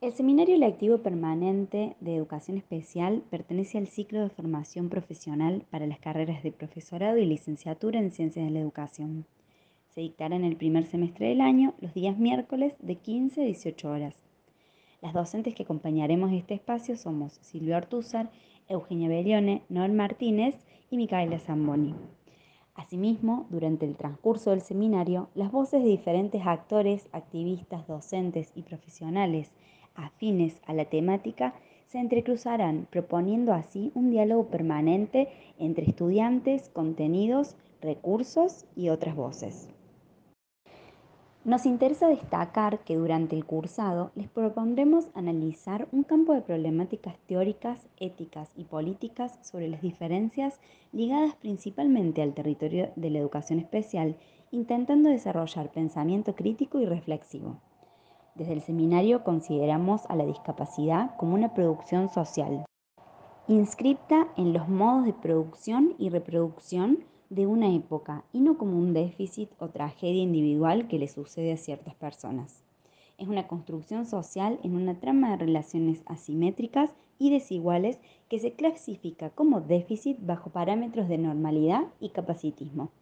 El Seminario Lectivo Permanente de Educación Especial pertenece al ciclo de formación profesional para las carreras de profesorado y licenciatura en Ciencias de la Educación. Se dictará en el primer semestre del año los días miércoles de 15 a 18 horas. Las docentes que acompañaremos este espacio somos Silvia Ortúzar, Eugenia Bellione, Noel Martínez y Micaela Zamboni. Asimismo, durante el transcurso del seminario, las voces de diferentes actores, activistas, docentes y profesionales afines a la temática se entrecruzarán, proponiendo así un diálogo permanente entre estudiantes, contenidos, recursos y otras voces. Nos interesa destacar que durante el cursado les propondremos analizar un campo de problemáticas teóricas, éticas y políticas sobre las diferencias ligadas principalmente al territorio de la educación especial, intentando desarrollar pensamiento crítico y reflexivo. Desde el seminario consideramos a la discapacidad como una producción social, inscripta en los modos de producción y reproducción de una época y no como un déficit o tragedia individual que le sucede a ciertas personas. Es una construcción social en una trama de relaciones asimétricas y desiguales que se clasifica como déficit bajo parámetros de normalidad y capacitismo.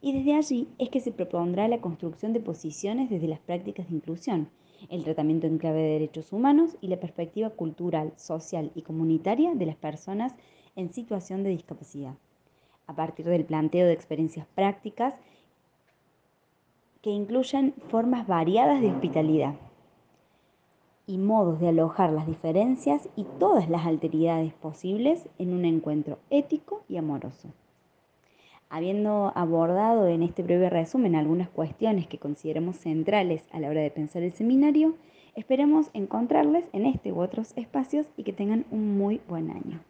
Y desde allí es que se propondrá la construcción de posiciones desde las prácticas de inclusión, el tratamiento en clave de derechos humanos y la perspectiva cultural, social y comunitaria de las personas en situación de discapacidad, a partir del planteo de experiencias prácticas que incluyan formas variadas de hospitalidad y modos de alojar las diferencias y todas las alteridades posibles en un encuentro ético y amoroso. Habiendo abordado en este breve resumen algunas cuestiones que consideramos centrales a la hora de pensar el seminario, esperamos encontrarles en este u otros espacios y que tengan un muy buen año.